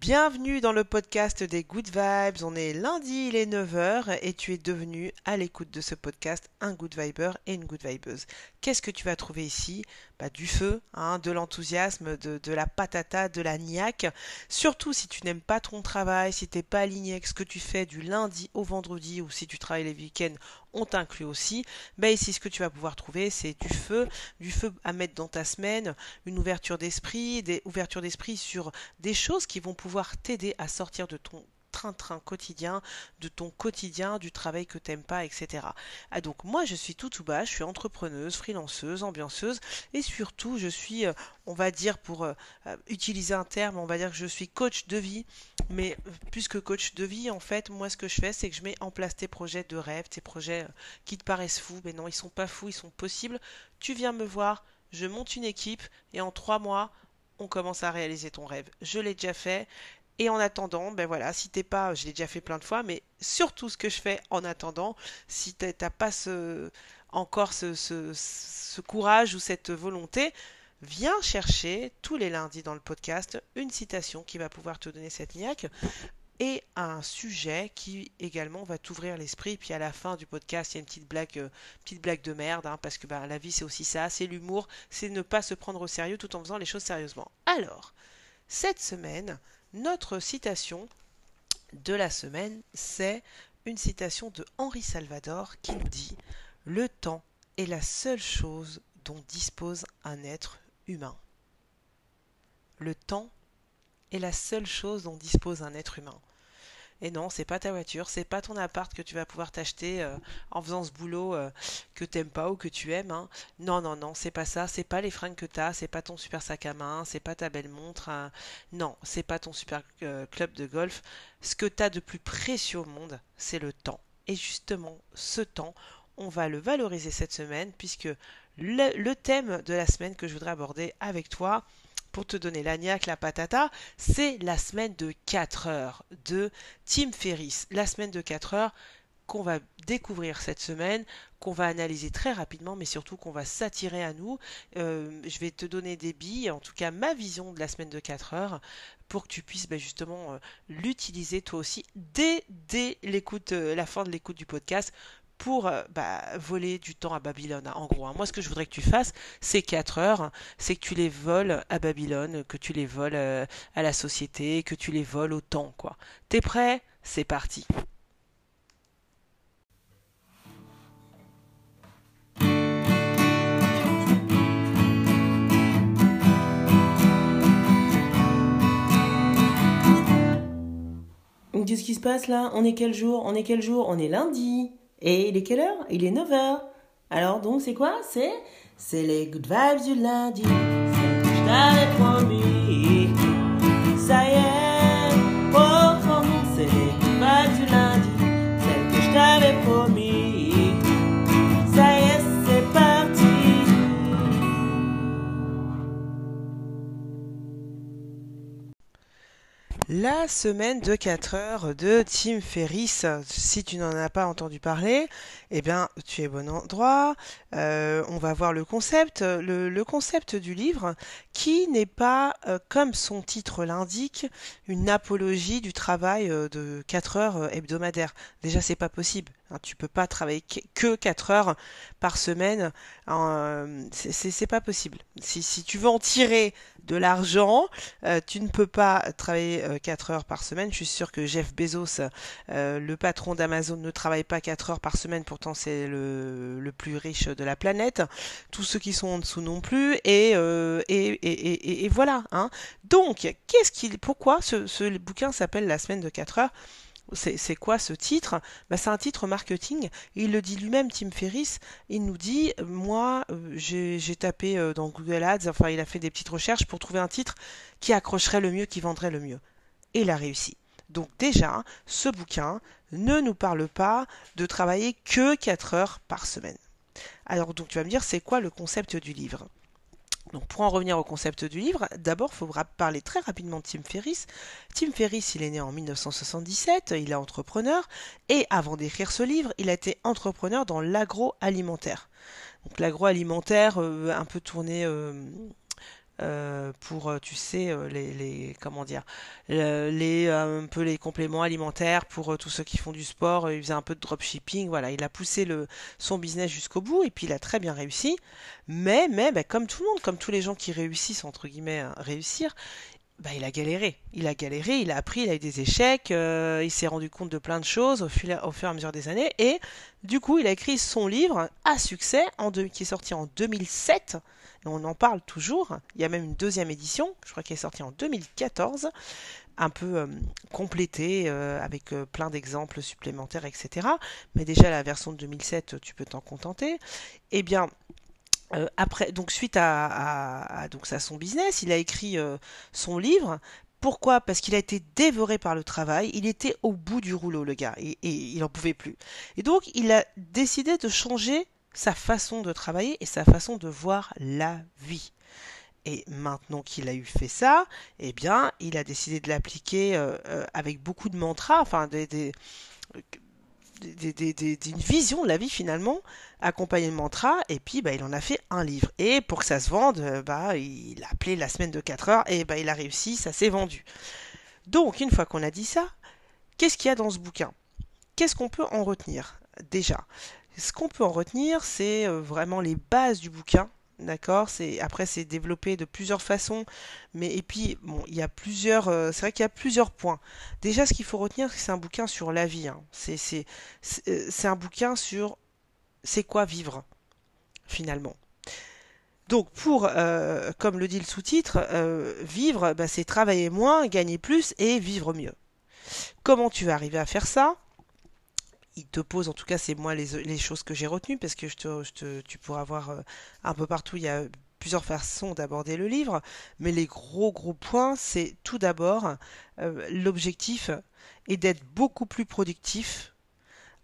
Bienvenue dans le podcast des Good Vibes. On est lundi, il est 9h et tu es devenu à l'écoute de ce podcast un Good Viber et une Good Vibeuse. Qu'est-ce que tu vas trouver ici? Bah, Du feu, hein, de l'enthousiasme, de, la patata, de la niaque. Surtout si tu n'aimes pas ton travail, si tu n'es pas aligné avec ce que tu fais du lundi au vendredi ou si tu travailles les week-ends, on t'inclut aussi. Bah, ici, ce que tu vas pouvoir trouver, c'est du feu, du feu à mettre dans ta semaine, une ouverture d'esprit, des ouvertures d'esprit sur des choses qui vont pouvoir t'aider à sortir de ton train-train quotidien, de ton quotidien, du travail que t'aimes pas, etc. Ah donc moi je suis tout bas, je suis entrepreneuse, freelanceuse, ambianceuse et surtout je suis, euh, on va dire pour euh, euh, utiliser un terme, on va dire que je suis coach de vie, mais plus que coach de vie, en fait, moi ce que je fais c'est que je mets en place tes projets de rêve, tes projets qui te paraissent fous, mais non ils sont pas fous, ils sont possibles. Tu viens me voir, je monte une équipe et en trois mois on commence à réaliser ton rêve. Je l'ai déjà fait. Et en attendant, ben voilà, si t'es pas, je l'ai déjà fait plein de fois, mais surtout ce que je fais en attendant, si t'as pas encore ce, courage ou cette volonté, viens chercher tous les lundis dans le podcast une citation qui va pouvoir te donner cette niaque et un sujet qui également va t'ouvrir l'esprit. Puis à la fin du podcast, il y a une petite blague, euh, de merde, hein, parce que bah, la vie c'est aussi ça, c'est l'humour, c'est ne pas se prendre au sérieux tout en faisant les choses sérieusement. Alors, cette semaine, notre citation de la semaine, c'est une citation de Henri Salvador qui nous dit Le temps est la seule chose dont dispose un être humain. Le temps est la seule chose dont dispose un être humain. Et non, c'est pas ta voiture, c'est pas ton appart que tu vas pouvoir t'acheter euh, en faisant ce boulot euh, que t'aimes pas ou que tu aimes. Hein. Non, non, non, c'est pas ça. C'est pas les fringues que t'as, c'est pas ton super sac à main, c'est pas ta belle montre. Hein. Non, c'est pas ton super euh, club de golf. Ce que t'as de plus précieux au monde, c'est le temps. Et justement, ce temps, on va le valoriser cette semaine puisque le thème de la semaine que je voudrais aborder avec toi, pour te donner l'agnac, la patata, c'est la semaine de 4 heures de Tim Ferriss. La semaine de 4 heures qu'on va découvrir cette semaine, qu'on va analyser très rapidement, mais surtout qu'on va s'attirer à nous. Euh, je vais te donner des billes, en tout cas ma vision de la semaine de 4 heures, pour que tu puisses ben, justement euh, l'utiliser toi aussi dès, dès l'écoute, euh, la fin de l'écoute du podcast pour euh, bah, voler du temps à Babylone. Hein, en gros, hein. moi ce que je voudrais que tu fasses, c'est 4 heures, c'est que tu les voles à Babylone, que tu les voles euh, à la société, que tu les voles au temps, quoi. T'es prêt? C'est parti. Qu'est-ce qui se passe là? On est quel jour? On est quel jour? On est lundi. Et il est quelle heure? Il est 9h. Alors donc c'est quoi? C'est c'est les good vibes du lundi. Je t'avais promis. La semaine de 4 heures de Tim Ferriss, si tu n'en as pas entendu parler, eh bien tu es bon endroit. Euh, on va voir le concept, le, concept du livre, qui n'est pas, euh, comme son titre l'indique, une apologie du travail euh, de 4 heures hebdomadaires. Déjà, c'est pas possible. Hein, tu peux pas travailler que 4 heures par semaine. c'est pas possible. Si, tu veux en tirer de l'argent, tu ne peux pas travailler 4 heures par semaine. Je suis sûr que Jeff Bezos, le patron d'Amazon, ne travaille pas 4 heures par semaine. Pourtant, c'est le, plus riche la planète, tous ceux qui sont en dessous non plus, et, euh, et, et, voilà. Hein. Donc, qu'est-ce qu'il, pourquoi ce, ce bouquin s'appelle La semaine de 4 heures? C'est quoi ce titre? Bah, C'est un titre marketing. Il le dit lui-même, Tim Ferriss. Il nous dit, moi, euh, j'ai tapé euh, dans Google Ads, enfin, il a fait des petites recherches pour trouver un titre qui accrocherait le mieux, qui vendrait le mieux. Et il a réussi. Donc déjà, ce bouquin ne nous parle pas de travailler que 4 heures par semaine. Alors donc tu vas me dire c'est quoi le concept du livre? Donc pour en revenir au concept du livre, d'abord il faut parler très rapidement de Tim Ferriss. Tim Ferriss, il est né en 1977, il est entrepreneur et avant d'écrire ce livre, il a été entrepreneur dans l'agroalimentaire. Donc l'agroalimentaire, euh, un peu tourné euh, euh, pour, tu sais, les, les, comment dire, les un peu les compléments alimentaires pour tous ceux qui font du sport. Il faisait un peu de dropshipping. Voilà, il a poussé le, son business jusqu'au bout et puis il a très bien réussi. Mais, mais, bah, comme tout le monde, comme tous les gens qui réussissent entre guillemets réussir, bah, il a galéré. Il a galéré, il a appris, il a eu des échecs, euh, il s'est rendu compte de plein de choses au, fur, et à mesure des années. Et du coup, il a écrit son livre à succès qui est sorti en 2007. Et on en parle toujours. Il y a même une deuxième édition, je crois qu'elle est sortie en 2014, un peu euh, complétée euh, avec plein d'exemples supplémentaires, etc. Mais déjà la version de 2007, tu peux t'en contenter. Eh bien, euh, après, donc suite à, son business, il a écrit euh, son livre. Pourquoi? Parce qu'il a été dévoré par le travail. Il était au bout du rouleau, le gars, et, il n'en pouvait plus. Et donc, il a décidé de changer sa façon de travailler et sa façon de voir la vie. Et maintenant qu'il a eu fait ça, eh bien, il a décidé de l'appliquer euh, avec beaucoup de mantras, enfin des d'une vision de la vie finalement, accompagné de mantra, et puis bah, il en a fait un livre. Et pour que ça se vende, euh, bah, il a appelé la semaine de 4 heures, et bah, il a réussi, ça s'est vendu. Donc, une fois qu'on a dit ça, qu'est-ce qu'il y a dans ce bouquin? Qu'est-ce qu'on peut en retenir? Déjà, ce qu'on peut en retenir, c'est euh, vraiment les bases du bouquin, D'accord? C'est après c'est développé de plusieurs façons, mais et puis bon, il y a plusieurs euh, c'est vrai qu'il y a plusieurs points. Déjà ce qu'il faut retenir c'est que c'est un bouquin sur la vie hein. C'est c'est euh, c'est un bouquin sur c'est quoi vivre finalement. Donc pour comme le dit le sous-titre, vivre bah, c'est travailler moins, gagner plus et vivre mieux. Comment tu vas arriver à faire ça? Il te pose, en tout cas c'est moi les, choses que j'ai retenues, parce que je te, tu pourras voir euh, un peu partout, il y a plusieurs façons d'aborder le livre, mais les gros gros points, c'est tout d'abord euh, l'objectif est d'être beaucoup plus productif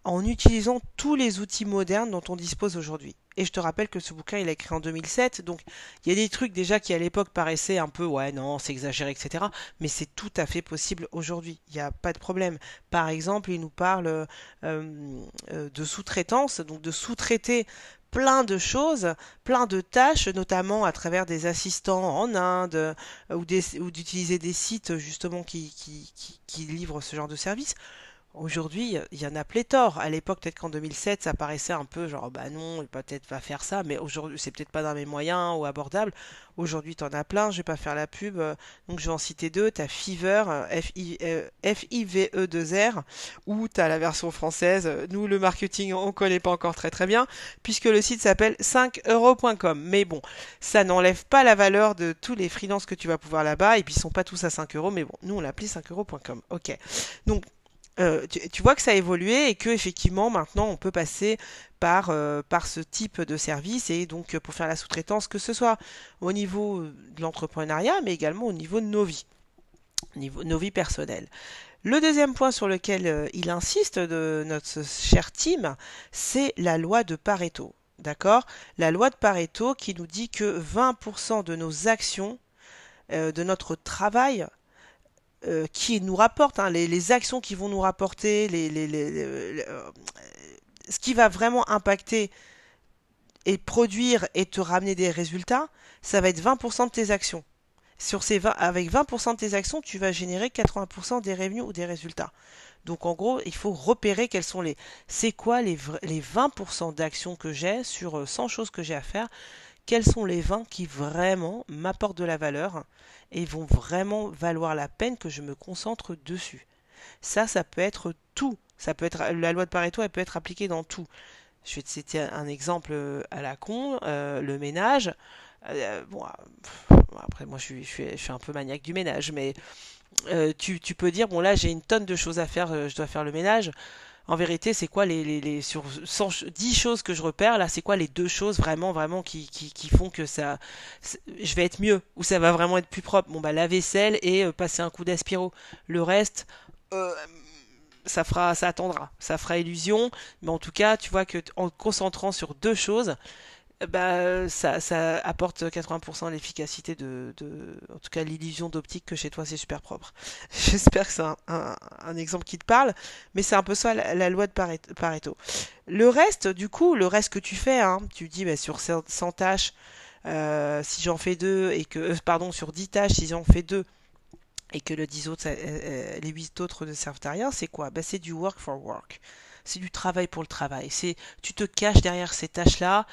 en utilisant tous les outils modernes dont on dispose aujourd'hui. Et je te rappelle que ce bouquin, il a écrit en 2007, donc il y a des trucs déjà qui à l'époque paraissaient un peu, ouais, non, c'est exagéré, etc. Mais c'est tout à fait possible aujourd'hui, il n'y a pas de problème. Par exemple, il nous parle euh, euh, de sous-traitance, donc de sous-traiter plein de choses, plein de tâches, notamment à travers des assistants en Inde euh, ou d'utiliser des sites justement qui, qui, qui livrent ce genre de services. Aujourd'hui, il y en a pléthore. À l'époque, peut-être qu'en 2007, ça paraissait un peu genre, bah non, peut-être va faire ça, mais aujourd'hui, c'est peut-être pas dans mes moyens ou abordable. Aujourd'hui, tu en as plein, je vais pas faire la pub, euh, donc je vais en citer deux. Tu as Fiverr, F-I-V-E-2-R, ou tu as la version française. Nous, le marketing, on connaît pas encore très très bien, puisque le site s'appelle 5euros.com. Mais bon, ça n'enlève pas la valeur de tous les freelances que tu vas pouvoir là-bas, et puis ils sont pas tous à 5 euros, mais bon, nous, on l'appelait 5euros.com. Ok. Donc, euh, tu, vois que ça a évolué et que effectivement maintenant on peut passer par, euh, ce type de service et donc pour faire la sous-traitance, que ce soit au niveau de l'entrepreneuriat mais également au niveau de nos vies, nos vies personnelles. Le deuxième point sur lequel euh, il insiste de notre cher team, c'est la loi de Pareto. D'accord? La loi de Pareto qui nous dit que 20% de nos actions, de notre travail, euh, qui nous rapporte, hein, les, actions qui vont nous rapporter, les, euh, ce qui va vraiment impacter et produire et te ramener des résultats, ça va être 20% de tes actions. Sur ces 20, avec 20% de tes actions, tu vas générer 80% des revenus ou des résultats. Donc en gros, il faut repérer quels sont les c'est quoi les, les 20% d'actions que j'ai sur 100 euh, choses que j'ai à faire quels sont les vins qui vraiment m'apportent de la valeur et vont vraiment valoir la peine que je me concentre dessus. Ça, ça peut être tout. Ça peut être la loi de Pareto, elle peut être appliquée dans tout. Je vais te citer un exemple euh, à la con, euh, le ménage. Euh, bon, après moi je suis, un peu maniaque du ménage, mais tu, peux dire bon là j'ai une tonne de choses à faire, je dois faire le ménage en vérité, c'est quoi les, sur 10 choses que je repère là, c'est quoi les deux choses vraiment vraiment qui, qui, qui font que ça je vais être mieux ou ça va vraiment être plus propre? Bon bah la vaisselle et euh, passer un coup d'aspiro. Le reste euh, ça fera ça attendra, ça fera illusion, mais en tout cas, tu vois que en te concentrant sur deux choses, bah, ça, ça apporte 80% l'efficacité de, de, en tout cas l'illusion d'optique que chez toi c'est super propre. J'espère que c'est un, un, exemple qui te parle, mais c'est un peu ça la, loi de Pareto. Le reste, du coup, le reste que tu fais, hein, tu dis bah, sur 100 tâches, euh, si j'en fais deux et que, euh, pardon, sur 10 tâches, si j'en fais deux et que le 10 autres, les 8 autres ne servent à rien, c'est quoi? Ben, C'est du work for work. C'est du travail pour le travail. C'est tu te caches derrière ces tâches-là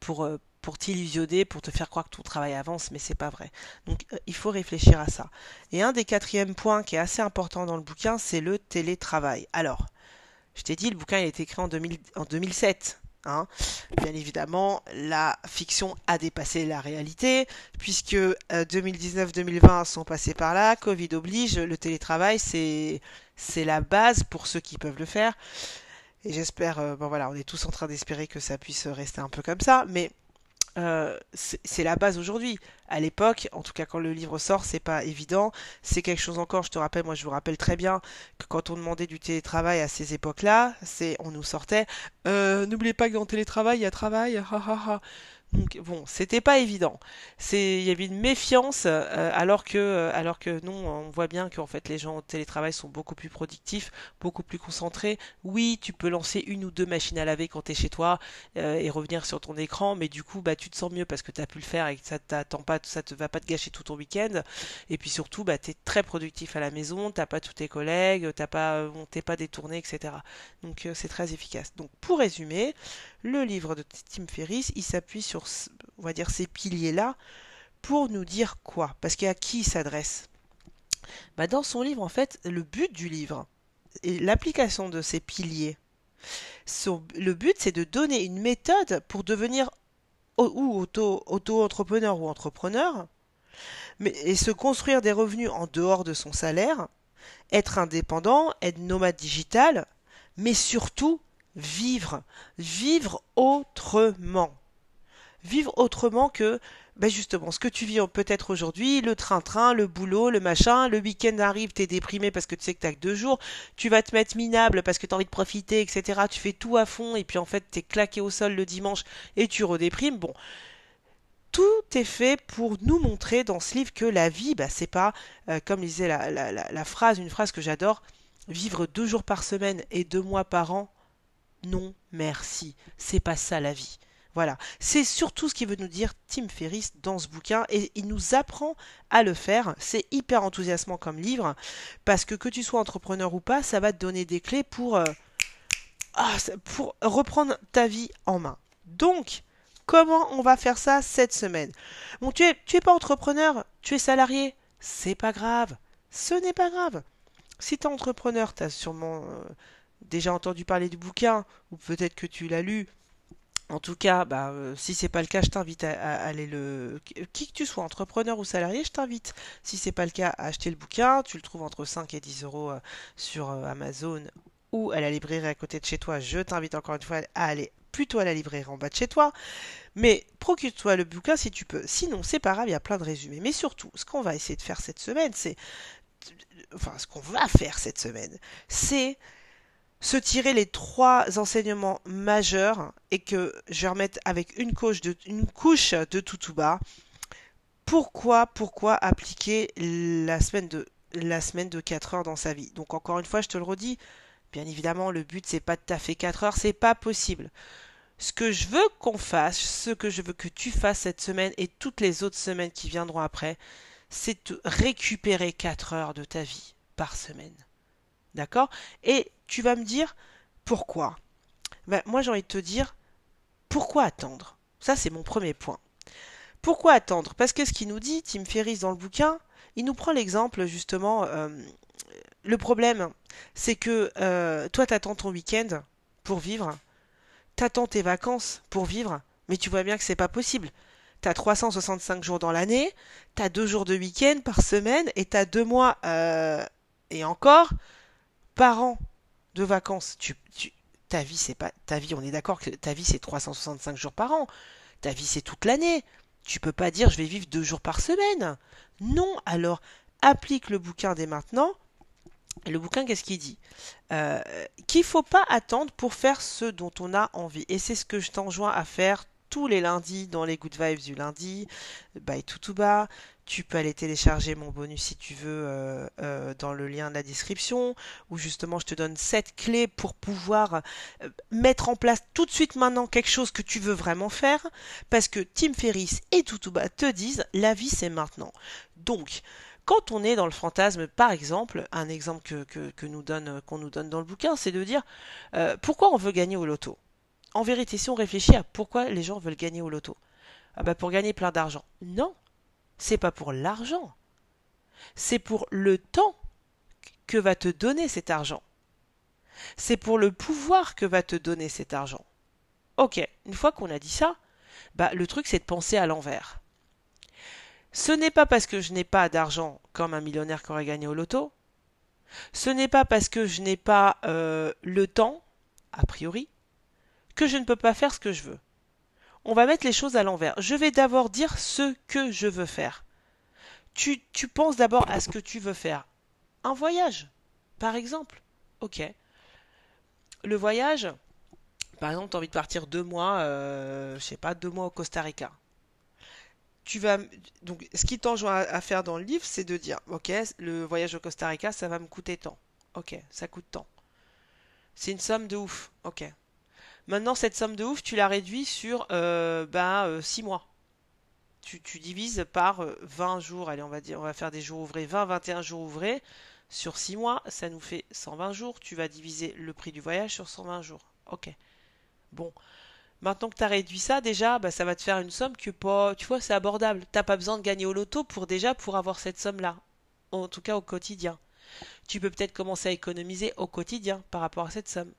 pour, pour t'illusionner, pour te faire croire que ton travail avance, mais c'est pas vrai. Donc il faut réfléchir à ça. Et un des quatrièmes points qui est assez important dans le bouquin, c'est le télétravail. Alors, je t'ai dit, le bouquin a été écrit en, 2007. Hein. Bien évidemment, la fiction a dépassé la réalité, puisque 2019-2020 euh, sont passés par là, Covid oblige, le télétravail, c'est la base pour ceux qui peuvent le faire. Et j'espère, euh, bon voilà, on est tous en train d'espérer que ça puisse rester un peu comme ça, mais euh, c'est la base aujourd'hui. À l'époque, en tout cas quand le livre sort, c'est pas évident. C'est quelque chose encore. Je te rappelle, moi je vous rappelle très bien que quand on demandait du télétravail à ces époques-là, c'est on nous sortait. Euh, n'oubliez pas que dans le télétravail, il y a travail. Donc bon, c'était pas évident. Il y avait une méfiance, euh, alors que, euh, alors que non, on voit bien qu'en fait les gens au télétravail sont beaucoup plus productifs, beaucoup plus concentrés. Oui, tu peux lancer une ou deux machines à laver quand tu es chez toi euh, et revenir sur ton écran, mais du coup, bah tu te sens mieux parce que tu as pu le faire et que ça t'attend pas, ça te va pas te gâcher tout ton week-end. Et puis surtout, bah es très productif à la maison, t'as pas tous tes collègues, t'as pas, t'es pas détourné, etc. Donc c'est très efficace. Donc pour résumer, le livre de Tim Ferriss, il s'appuie sur, on va dire, ces piliers-là pour nous dire quoi Parce qu'à qui il s'adresse. Bah Dans son livre, en fait, le but du livre et l'application de ces piliers, le but, c'est de donner une méthode pour devenir ou auto-entrepreneur ou entrepreneur, mais, et se construire des revenus en dehors de son salaire, être indépendant, être nomade digital, mais surtout vivre, vivre autrement. Vivre autrement que ben justement ce que tu vis peut-être aujourd'hui, le train-train, le boulot, le machin, le week-end arrive, t'es déprimé parce que tu sais que t'as que deux jours, tu vas te mettre minable parce que t'as envie de profiter, etc. Tu fais tout à fond et puis en fait t'es claqué au sol le dimanche et tu redéprimes. Bon, tout est fait pour nous montrer dans ce livre que la vie, bah, c'est pas, euh, comme disait la, phrase, une phrase que j'adore, vivre deux jours par semaine et deux mois par an, non, merci. C'est pas ça la vie. Voilà, c'est surtout ce qu'il veut nous dire Tim Ferriss dans ce bouquin et il nous apprend à le faire. C'est hyper enthousiasmant comme livre parce que que tu sois entrepreneur ou pas, ça va te donner des clés pour, euh, ah, pour reprendre ta vie en main. Donc, comment on va faire ça cette semaine? Bon, tu es, tu es pas entrepreneur, tu es salarié, c'est pas grave. Ce n'est pas grave. Si tu es entrepreneur, tu as sûrement euh, déjà entendu parler du bouquin, ou peut-être que tu l'as lu. En tout cas, bah, euh, si c'est pas le cas, je t'invite à, aller le. Qui que tu sois, entrepreneur ou salarié, je t'invite. Si c'est pas le cas, à acheter le bouquin. Tu le trouves entre 5 et 10 euros euh, sur euh, Amazon ou à la librairie à côté de chez toi. Je t'invite encore une fois à aller plutôt à la librairie en bas de chez toi. Mais procure-toi le bouquin si tu peux. Sinon, c'est pas grave, il y a plein de résumés. Mais surtout, ce qu'on va essayer de faire cette semaine, c'est. Enfin, ce qu'on va faire cette semaine, c'est se tirer les trois enseignements majeurs et que je vais remettre avec une couche de, une couche de bas. Pourquoi, pourquoi appliquer la semaine de la semaine de 4 heures dans sa vie? Donc encore une fois, je te le redis, bien évidemment, le but c'est pas de taffer 4 heures, c'est pas possible. Ce que je veux qu'on fasse, ce que je veux que tu fasses cette semaine et toutes les autres semaines qui viendront après, c'est de récupérer 4 heures de ta vie par semaine. D'accord? Et tu vas me dire pourquoi ben, Moi, j'ai envie de te dire pourquoi attendre? Ça, c'est mon premier point. Pourquoi attendre? Parce que ce qu'il nous dit, Tim Ferriss, dans le bouquin, il nous prend l'exemple, justement. Euh, le problème, c'est que euh, toi, t'attends ton week-end pour vivre. T'attends tes vacances pour vivre. Mais tu vois bien que c'est pas possible. T'as 365 jours dans l'année, t'as deux jours de week-end par semaine et t'as deux mois euh, et encore par an de vacances. Tu, ta vie, c'est pas ta vie. On est d'accord que ta vie c'est 365 jours par an. Ta vie c'est toute l'année. Tu peux pas dire je vais vivre deux jours par semaine. Non. Alors applique le bouquin dès maintenant. Le bouquin, qu'est-ce qu'il dit? Euh, Qu'il faut pas attendre pour faire ce dont on a envie. Et c'est ce que je t'enjoins à faire tous les lundis dans les Good Vibes du lundi, by Tutuba Tu peux aller télécharger mon bonus si tu veux euh, euh, dans le lien de la description, où justement je te donne 7 clés pour pouvoir euh, mettre en place tout de suite maintenant quelque chose que tu veux vraiment faire, parce que Tim Ferriss et Toutouba te disent la vie c'est maintenant. Donc, quand on est dans le fantasme, par exemple, un exemple que, nous qu'on nous donne dans le bouquin, c'est de dire pourquoi on veut gagner au loto? En vérité, si on réfléchit à pourquoi les gens veulent gagner au loto, ah bah pour gagner plein d'argent. Non, c'est pas pour l'argent. C'est pour le temps que va te donner cet argent. C'est pour le pouvoir que va te donner cet argent. Ok, une fois qu'on a dit ça, bah le truc c'est de penser à l'envers. Ce n'est pas parce que je n'ai pas d'argent comme un millionnaire qui aurait gagné au loto. Ce n'est pas parce que je n'ai pas euh, le temps, a priori, que je ne peux pas faire ce que je veux on va mettre les choses à l'envers. Je vais d'abord dire ce que je veux faire. Tu, penses d'abord à ce que tu veux faire. Un voyage, par exemple. Ok. Le voyage, par exemple, tu as envie de partir deux mois, euh, je sais pas, deux mois au Costa Rica. Tu vas, donc, ce qui t'enjoint à faire dans le livre, c'est de dire, ok, le voyage au Costa Rica, ça va me coûter tant. Ok, ça coûte tant. C'est une somme de ouf. Ok, Maintenant, cette somme de ouf, tu la réduis sur euh, bah, 6 euh, mois. Tu, divises par 20 euh, jours, allez, on va dire, on va faire des jours ouvrés, 20, 21 jours ouvrés. Sur 6 mois, ça nous fait 120 jours. Tu vas diviser le prix du voyage sur 120 jours. Ok. Bon. Maintenant que tu as réduit ça, déjà, bah, ça va te faire une somme que pas, tu vois, c'est abordable. T'as pas besoin de gagner au loto pour déjà pour avoir cette somme-là. En tout cas au quotidien. Tu peux peut-être commencer à économiser au quotidien par rapport à cette somme.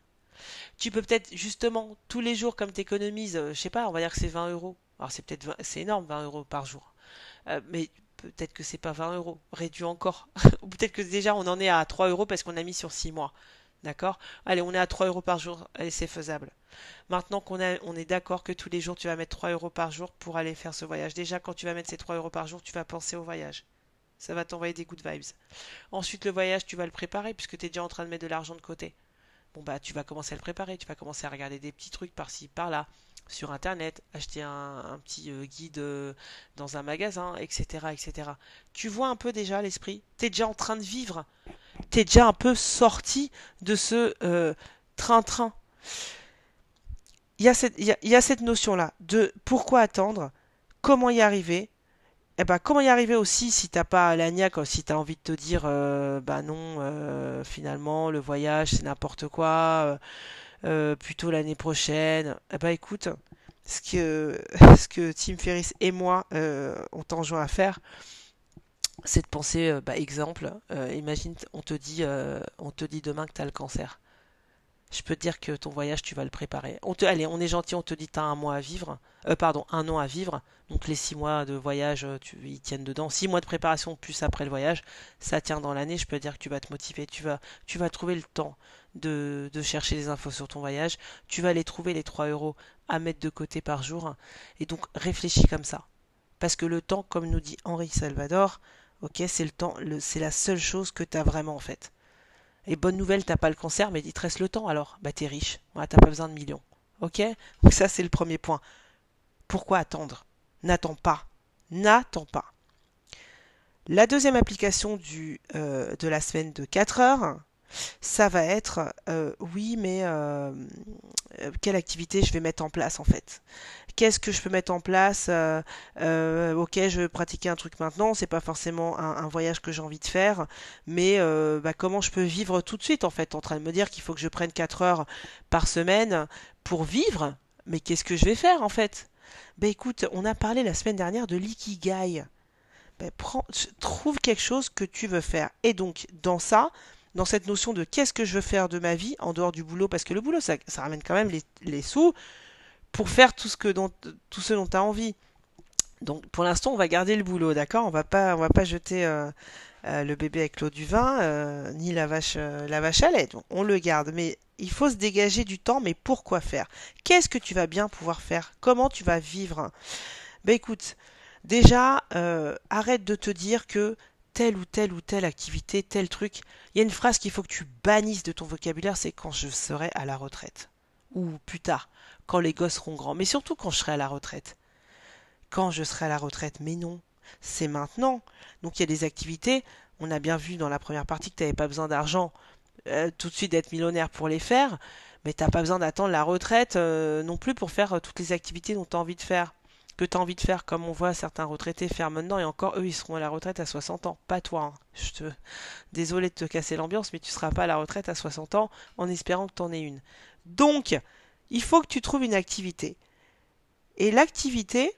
Tu peux peut-être justement tous les jours, comme tu économises, euh, je sais pas, on va dire que c'est 20 euros. Alors c'est peut-être c'est énorme 20 euros par jour. Euh, mais peut-être que c'est pas 20 euros, réduit encore. Ou peut-être que déjà on en est à 3 euros parce qu'on a mis sur 6 mois. D'accord? Allez, on est à 3 euros par jour. Allez, c'est faisable. Maintenant qu'on on est d'accord que tous les jours tu vas mettre 3 euros par jour pour aller faire ce voyage. Déjà, quand tu vas mettre ces 3 euros par jour, tu vas penser au voyage. Ça va t'envoyer des good vibes. Ensuite, le voyage, tu vas le préparer puisque tu es déjà en train de mettre de l'argent de côté bon bah tu vas commencer à le préparer, tu vas commencer à regarder des petits trucs par-ci, par-là, sur internet, acheter un, petit euh, guide euh, dans un magasin, etc., etc. Tu vois un peu déjà l'esprit, tu es déjà en train de vivre, tu es déjà un peu sorti de ce euh, train-train. Il y a cette notion-là de pourquoi attendre, comment y arriver, eh ben, comment y arriver aussi si t'as pas la si t'as envie de te dire, euh, bah non, euh, finalement, le voyage, c'est n'importe quoi, euh, plutôt l'année prochaine. Eh ben, écoute, ce que, ce que Tim Ferriss et moi ont enjoint à faire, c'est de penser, bah, exemple, imagine, on te dit, on te dit demain que t'as le cancer. Je peux te dire que ton voyage, tu vas le préparer. On allez, on est gentil, on te dit t'as un mois à vivre, pardon, un an à vivre. Donc les six mois de voyage, euh, tu, ils tiennent dedans. Six mois de préparation plus après le voyage, ça tient dans l'année. Je peux dire que tu vas te motiver. Tu vas, trouver le temps de, chercher les infos sur ton voyage. Tu vas aller trouver les 3 euros à mettre de côté par jour. Et donc réfléchis comme ça. Parce que le temps, comme nous dit Henri Salvador, ok, c'est le temps, c'est la seule chose que tu as vraiment en fait. Et bonne nouvelle, t'as pas le cancer, mais il te reste le temps alors. Bah t'es riche. T'as pas besoin de millions. Ok? Donc ça c'est le premier point. Pourquoi attendre? N'attends pas. N'attends pas. La deuxième application euh, de la semaine de 4 heures, ça va être euh, oui, mais euh, quelle activité je vais mettre en place en fait? Qu'est-ce que je peux mettre en place Ok, je vais pratiquer un truc maintenant, c'est pas forcément un, voyage que j'ai envie de faire, mais bah, comment je peux vivre tout de suite en fait En train de me dire qu'il faut que je prenne 4 heures par semaine pour vivre, mais qu'est-ce que je vais faire en fait? Ben écoute, on a parlé la semaine dernière de l'ikigai. Ben, trouve quelque chose que tu veux faire. Et donc, dans ça, dans cette notion de qu'est-ce que je veux faire de ma vie en dehors du boulot, parce que le boulot, ça, ramène quand même les, sous pour faire tout ce, dont, tout tu as envie. Donc, pour l'instant, on va garder le boulot, d'accord? On va pas, va pas jeter euh, euh, le bébé avec l'eau du vin, euh, ni la vache, à lait. On le garde. Mais il faut se dégager du temps, mais pourquoi faire? Qu'est-ce que tu vas bien pouvoir faire? Comment tu vas vivre? Ben écoute, déjà, arrête de te dire que telle ou telle ou telle activité, tel truc. Il y a une phrase qu'il faut que tu bannisses de ton vocabulaire, c'est quand je serai à la retraite. Ou plus tard, quand les gosses seront grands. Mais surtout quand je serai à la retraite. Quand je serai à la retraite. Mais non, c'est maintenant. Donc il y a des activités, on a bien vu dans la première partie que tu n'avais pas besoin d'argent euh, tout de suite d'être millionnaire pour les faire, mais tu n'as pas besoin d'attendre la retraite euh, non plus pour faire euh, toutes les activités dont tu as envie de faire que tu as envie de faire, comme on voit certains retraités faire maintenant, et encore eux, ils seront à la retraite à 60 ans, pas toi. Hein. Je te... Désolé de te casser l'ambiance, mais tu seras pas à la retraite à 60 ans en espérant que tu en aies une. Donc, il faut que tu trouves une activité. Et l'activité,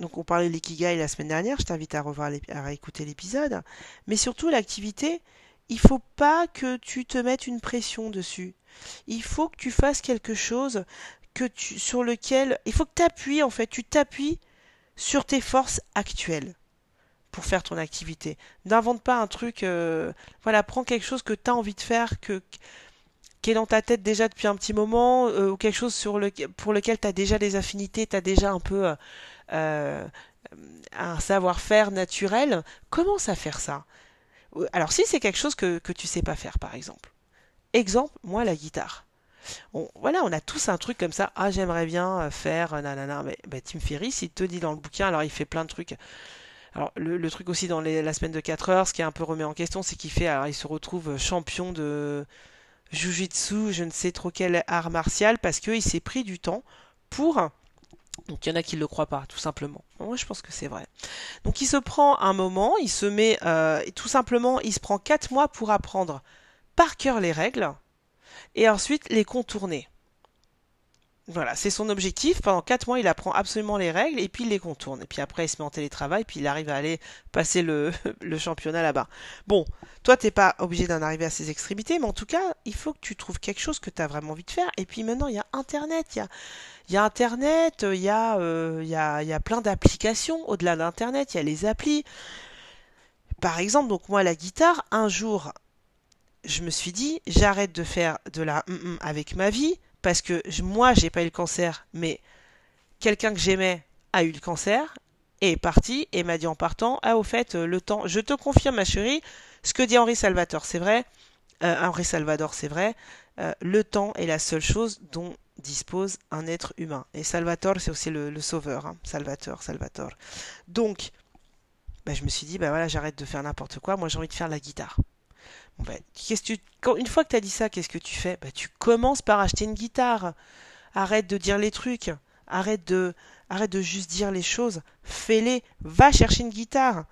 donc on parlait de l'ikigai la semaine dernière, je t'invite à revoir à réécouter l'épisode, mais surtout l'activité, il faut pas que tu te mettes une pression dessus. Il faut que tu fasses quelque chose que sur lequel il faut que tu appuies en fait, tu t'appuies sur tes forces actuelles pour faire ton activité. N'invente pas un truc, euh, voilà, prends quelque chose que tu as envie de faire, que, qui est dans ta tête déjà depuis un petit moment, euh, ou quelque chose pour lequel tu as déjà des affinités, tu as déjà un peu euh, un savoir-faire naturel, commence à faire ça? Alors si c'est quelque chose que, que tu sais pas faire, par exemple. Exemple, moi la guitare voilà, on a tous un truc comme ça. Ah, j'aimerais bien euh, faire euh, nanana. Mais bah, Tim Ferriss, il te dit dans le bouquin, alors il fait plein de trucs. Alors, le, truc aussi dans la semaine de 4 heures, ce qui est un peu remis en question, c'est qu'il fait, alors il se retrouve champion de Jiu-Jitsu, je ne sais trop quel art martial, parce qu'il s'est pris du temps pour. Donc il y en a qui ne le croient pas, tout simplement. Moi je pense que c'est vrai. Donc il se prend un moment, il se met, euh, tout simplement, il se prend 4 mois pour apprendre par cœur les règles et ensuite les contourner. Voilà, c'est son objectif. Pendant 4 mois, il apprend absolument les règles et puis il les contourne. Et puis après, il se met en télétravail, puis il arrive à aller passer le, championnat là-bas. Bon, toi, t'es pas obligé d'en arriver à ces extrémités, mais en tout cas, il faut que tu trouves quelque chose que tu as vraiment envie de faire. Et puis maintenant, il y a Internet. Il y a, Internet, il y a, euh, y a, il y a plein d'applications. Au-delà d'Internet, il y a les applis. Par exemple, donc moi, la guitare, un jour, je me suis dit, j'arrête de faire de la avec ma vie, parce que moi, j'ai pas eu le cancer, mais quelqu'un que j'aimais a eu le cancer, et est parti, et m'a dit en partant, ah, au fait, le temps, je te confirme, ma chérie, ce que dit Henri Salvatore, c'est vrai, euh, Henri Salvador, c'est vrai, euh, le temps est la seule chose dont dispose un être humain. Et Salvatore, c'est aussi le, sauveur, hein. Salvatore, Salvatore. Donc, bah, je me suis dit, bah voilà, j'arrête de faire n'importe quoi, moi j'ai envie de faire la guitare. Bah, une fois que tu as dit ça, qu'est-ce que tu fais? Bah, Tu commences par acheter une guitare. Arrête de dire les trucs. Arrête de, arrête de juste dire les choses. Fais-les. Va chercher une guitare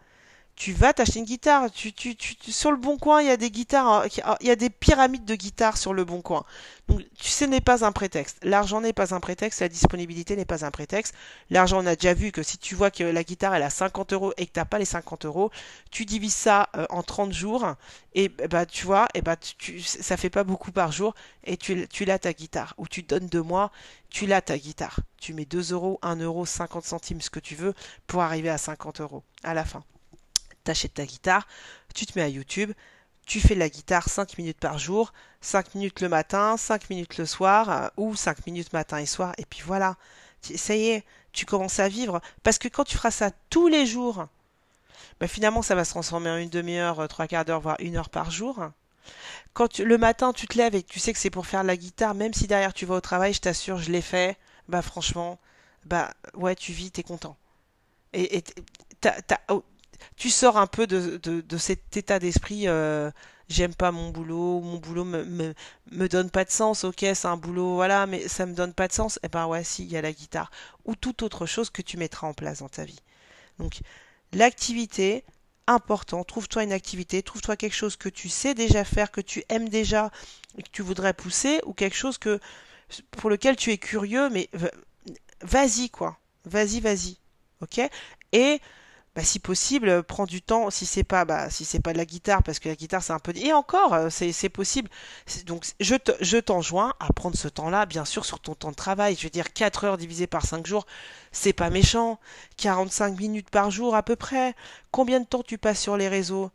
tu vas t'acheter une guitare. Tu, tu, tu, sur le bon coin, il y a des guitares, hein, ah, il y a des pyramides de guitares sur le bon coin. Donc, tu sais, n'est pas un prétexte. L'argent n'est pas un prétexte, la disponibilité n'est pas un prétexte. L'argent, on a déjà vu que si tu vois que la guitare, elle a 50 euros et que t'as pas les 50 euros, tu divises ça euh, en 30 jours et bah, tu vois, et bah, tu, ça fait pas beaucoup par jour et tu, tu l'as ta guitare. Ou tu donnes deux mois, tu l'as ta guitare. Tu mets 2 euros, 1 euro, 50 centimes, ce que tu veux, pour arriver à 50 euros à la fin t'achètes ta guitare, tu te mets à YouTube, tu fais la guitare 5 minutes par jour, 5 minutes le matin, 5 minutes le soir, euh, ou 5 minutes matin et soir, et puis voilà. Ça y est, tu commences à vivre. Parce que quand tu feras ça tous les jours, bah finalement ça va se transformer en une demi-heure, euh, trois quarts d'heure, voire une heure par jour. Quand le matin tu te lèves et tu sais que c'est pour faire la guitare, même si derrière tu vas au travail, je t'assure, je l'ai fait, bah franchement, bah ouais, tu vis, t'es content. Et, t'as, oh, tu sors un peu de, de, cet état d'esprit euh, j'aime pas mon boulot, mon boulot me, me, me, donne pas de sens, ok c'est un boulot, voilà, mais ça me donne pas de sens, et eh ben ouais si, il y a la guitare, ou toute autre chose que tu mettras en place dans ta vie. Donc l'activité, important, trouve-toi une activité, trouve-toi quelque chose que tu sais déjà faire, que tu aimes déjà, que tu voudrais pousser, ou quelque chose que pour lequel tu es curieux, mais vas-y quoi, vas-y, vas-y, ok? Et bah, si possible, prends du temps. Si c'est pas, bah, si c'est pas de la guitare, parce que la guitare c'est un peu. Et encore, euh, c'est possible. Donc, je je t'enjoins à prendre ce temps-là, bien sûr, sur ton temps de travail. Je veux dire, 4 heures divisé par 5 jours, c'est pas méchant. 45 minutes par jour à peu près. Combien de temps tu passes sur les réseaux?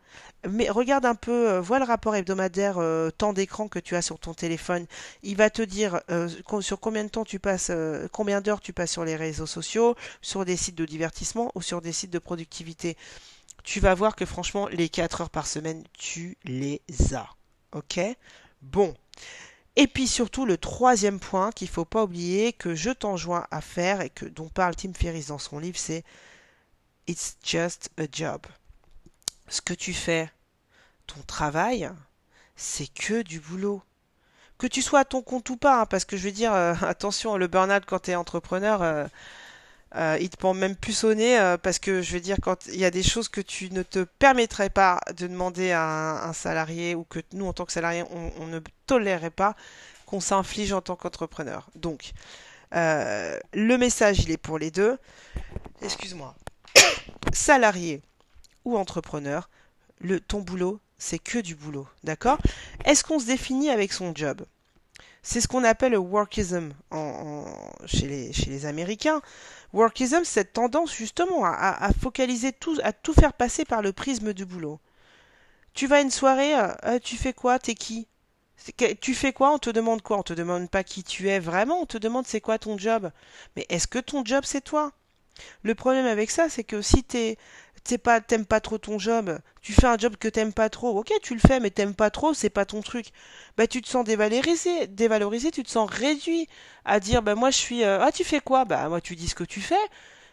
Mais regarde un peu, euh, vois le rapport hebdomadaire euh, temps d'écran que tu as sur ton téléphone. Il va te dire euh, sur combien de temps tu passes, combien d'heures tu passes sur les réseaux sociaux, sur des sites de divertissement ou sur des sites de productivité. Tu vas voir que franchement, les 4 heures par semaine, tu les as. Ok? Bon. Et puis surtout le troisième point qu'il ne faut pas oublier, que je t'enjoins à faire et que dont parle Tim Ferriss dans son livre, c'est It's just a job. Ce que tu fais, ton travail, c'est que du boulot. Que tu sois à ton compte ou pas, hein, parce que je veux dire, euh, attention, le burn-out quand tu es entrepreneur, euh, euh, il te prend même plus au nez, parce que je veux dire, quand il y a des choses que tu ne te permettrais pas de demander à un, salarié, ou que nous, en tant que salarié, on, ne tolérerait pas qu'on s'inflige en tant qu'entrepreneur. Donc, le message, il est pour les deux. Excuse-moi. Salarié ou entrepreneur, le, ton boulot, c'est que du boulot, d'accord? Est-ce qu'on se définit avec son job? C'est ce qu'on appelle le workism chez, les, Américains. Workism, c'est cette tendance justement à, focaliser tout, à tout faire passer par le prisme du boulot. Tu vas à une soirée, euh, euh, tu fais quoi? T'es qui? Tu fais quoi? On te demande quoi? On te demande pas qui tu es vraiment, on te demande c'est quoi ton job. Mais est-ce que ton job c'est toi? Le problème avec ça, c'est que si t'es pas, t'aimes pas trop ton job, tu fais un job que t'aimes pas trop, ok, tu le fais, mais t'aimes pas trop, c'est pas ton truc. Bah, tu te sens dévalorisé, dévalorisé, tu te sens réduit à dire, bah, moi, je suis, euh, ah, tu fais quoi? Bah, moi, tu dis ce que tu fais.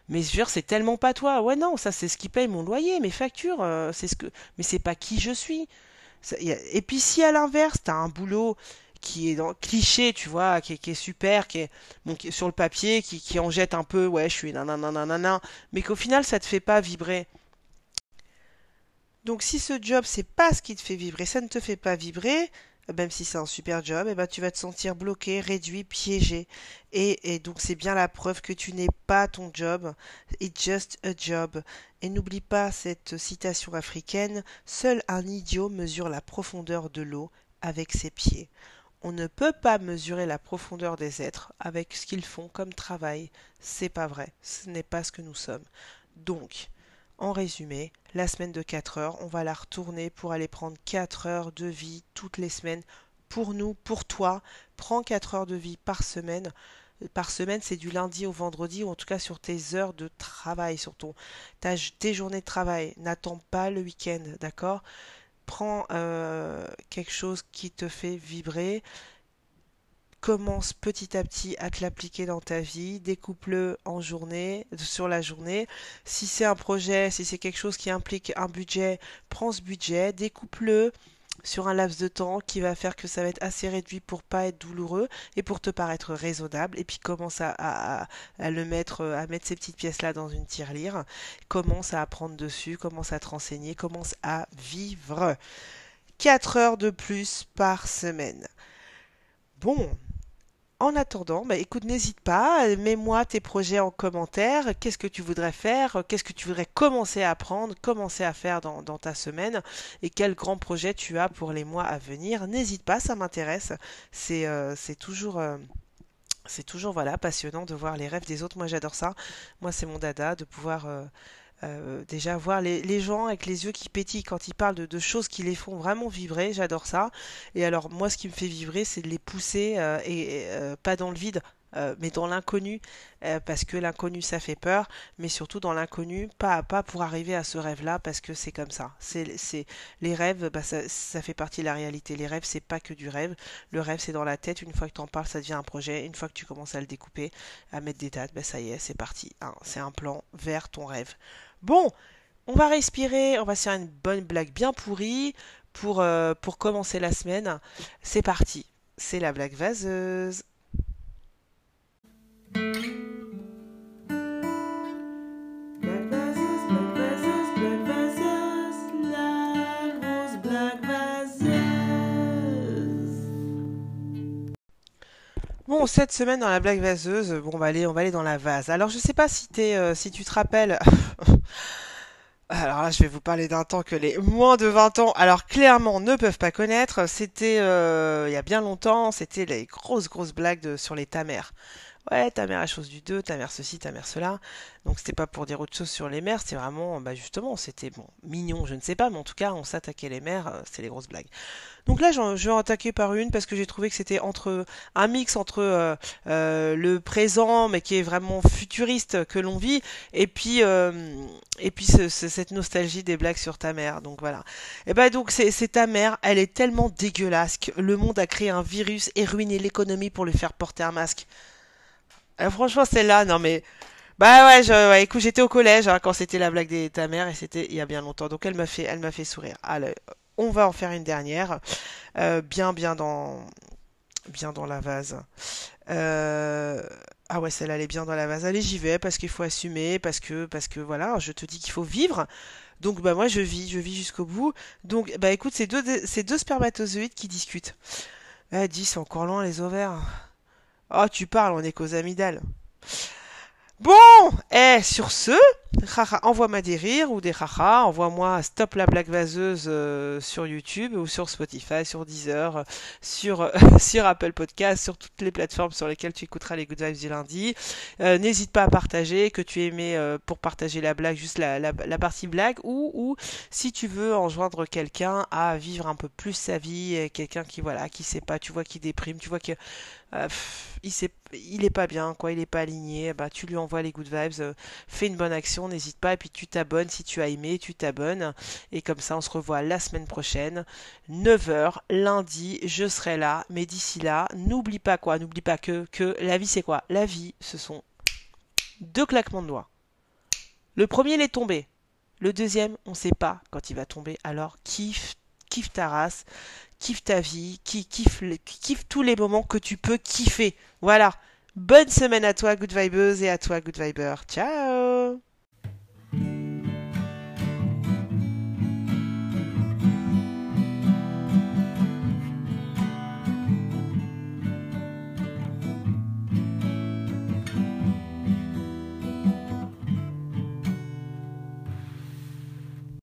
Mais je c'est tellement pas toi. Ouais, non, ça, c'est ce qui paye mon loyer, mes factures, euh, c'est ce que, mais c'est pas qui je suis. Et puis, si à l'inverse, t'as un boulot qui est cliché, tu vois, qui est, super, qui est, bon, sur le papier, qui, qui en jette un peu, ouais, je suis nanana, mais qu'au final, ça te fait pas vibrer. Donc si ce job c'est pas ce qui te fait vibrer, ça ne te fait pas vibrer, même si c'est un super job, et eh ben tu vas te sentir bloqué, réduit, piégé. Et, et donc c'est bien la preuve que tu n'es pas ton job. It's just a job. Et n'oublie pas cette citation africaine, seul un idiot mesure la profondeur de l'eau avec ses pieds. On ne peut pas mesurer la profondeur des êtres avec ce qu'ils font comme travail. C'est pas vrai. Ce n'est pas ce que nous sommes. Donc, en résumé, la semaine de 4 heures, on va la retourner pour aller prendre 4 heures de vie toutes les semaines. Pour nous, pour toi, prends 4 heures de vie par semaine. Par semaine, c'est du lundi au vendredi, ou en tout cas sur tes heures de travail, sur ton, tes journées de travail. N'attends pas le week-end, d'accord? Prends euh, quelque chose qui te fait vibrer commence petit à petit à te l'appliquer dans ta vie, découpe-le en journée, sur la journée. Si c'est un projet, si c'est quelque chose qui implique un budget, prends ce budget, découpe-le sur un laps de temps qui va faire que ça va être assez réduit pour pas être douloureux et pour te paraître raisonnable. Et puis commence à, le mettre à mettre ces petites pièces là dans une tirelire. Commence à apprendre dessus commence à te renseigner commence à vivre. 4 heures de plus par semaine. Bon en attendant, bah, écoute, n'hésite pas, mets-moi tes projets en commentaire. Qu'est-ce que tu voudrais faire? Qu'est-ce que tu voudrais commencer à apprendre, commencer à faire dans, ta semaine? Et quel grand projet tu as pour les mois à venir? N'hésite pas, ça m'intéresse. C'est euh, toujours... Euh, c'est toujours voilà passionnant de voir les rêves des autres. Moi j'adore ça. Moi c'est mon dada de pouvoir euh, euh, déjà voir les, gens avec les yeux qui pétillent quand ils parlent de, choses qui les font vraiment vibrer, j'adore ça. Et alors moi ce qui me fait vibrer c'est de les pousser euh, et, euh, pas dans le vide. mais dans l'inconnu, parce que l'inconnu ça fait peur, mais surtout dans l'inconnu, pas pas pour arriver à ce rêve-là, parce que c'est comme ça. C'est, les rêves, bah, ça, ça, fait partie de la réalité. Les rêves, c'est pas que du rêve. Le rêve, c'est dans la tête. Une fois que tu en parles, ça devient un projet. Une fois que tu commences à le découper, à mettre des dates, bah, ça y est, c'est parti. C'est un plan vers ton rêve. Bon, on va respirer, on va se faire une bonne blague bien pourrie pour, euh, pour commencer la semaine. C'est parti, c'est la blague vaseuse. Cette semaine dans la blague vaseuse, bon, on va aller, dans la vase. Alors, je sais pas si euh, si tu te rappelles. Alors là, je vais vous parler d'un temps que les moins de 20 ans, alors clairement, ne peuvent pas connaître. C'était euh, il y a bien longtemps, c'était les grosses grosses blagues sur les tamers ouais, ta mère a chose du 2, ta mère ceci, ta mère cela. Donc c'était pas pour dire autre chose sur les mères, c'est vraiment, bah justement, c'était bon, mignon, je ne sais pas, mais en tout cas, on s'attaquait les mères, euh, c'est les grosses blagues. Donc là, je vais en attaquer par une parce que j'ai trouvé que c'était entre un mix entre euh, euh, le présent, mais qui est vraiment futuriste que l'on vit, et puis et puis cette nostalgie des blagues sur ta mère. Donc voilà. Et ben donc c'est ta mère, elle est tellement dégueulasse que le monde a créé un virus et ruiné l'économie pour lui faire porter un masque. Euh, franchement, celle-là, non mais. Bah ouais, je, écoute, j'étais au collège hein, quand c'était la blague de ta mère et c'était il y a bien longtemps. Donc elle m'a fait, elle m'a fait sourire. Allez, on va en faire une dernière, Euh, bien, bien dans, bien dans la vase. Euh, Ah ouais, celle-là elle est bien dans la vase. Allez, j'y vais parce qu'il faut assumer, parce que, parce que voilà, je te dis qu'il faut vivre. Donc bah moi je vis, je vis jusqu'au bout. Donc bah écoute, c'est deux, c'est deux spermatozoïdes qui discutent. Ah, dis, c'est encore loin les ovaires. Oh, tu parles, on est qu'aux amygdales. Bon, eh, sur ce, envoie-moi des rires ou des haha, envoie-moi Stop la blague vaseuse euh, sur YouTube ou sur Spotify, sur Deezer, euh, sur, euh, sur Apple Podcast, sur toutes les plateformes sur lesquelles tu écouteras les Good Vibes du lundi. N'hésite pas à partager, que tu aimais pour partager la blague, juste la, la, partie blague, ou, ou si tu veux enjoindre quelqu'un à vivre un peu plus sa vie, quelqu'un qui, voilà, qui sait pas, tu vois, qui déprime, tu vois que euh, il est pas bien, quoi, il est pas aligné, bah tu lui envoies les good vibes, euh, fais une bonne action, n'hésite pas, et puis tu t'abonnes, si tu as aimé, tu t'abonnes, et comme ça on se revoit la semaine prochaine, 9h, lundi, je serai là, mais d'ici là, n'oublie pas quoi, n'oublie pas que, que la vie c'est quoi? La vie, ce sont deux claquements de doigts. Le premier, il est tombé. Le deuxième, on sait pas quand il va tomber, alors kiffe, kiffe ta race, kiffe ta vie, le- kiffe tous les moments que tu peux kiffer. Voilà. Bonne semaine à toi, Good Vibeuse, et à toi, Good Viber. Ciao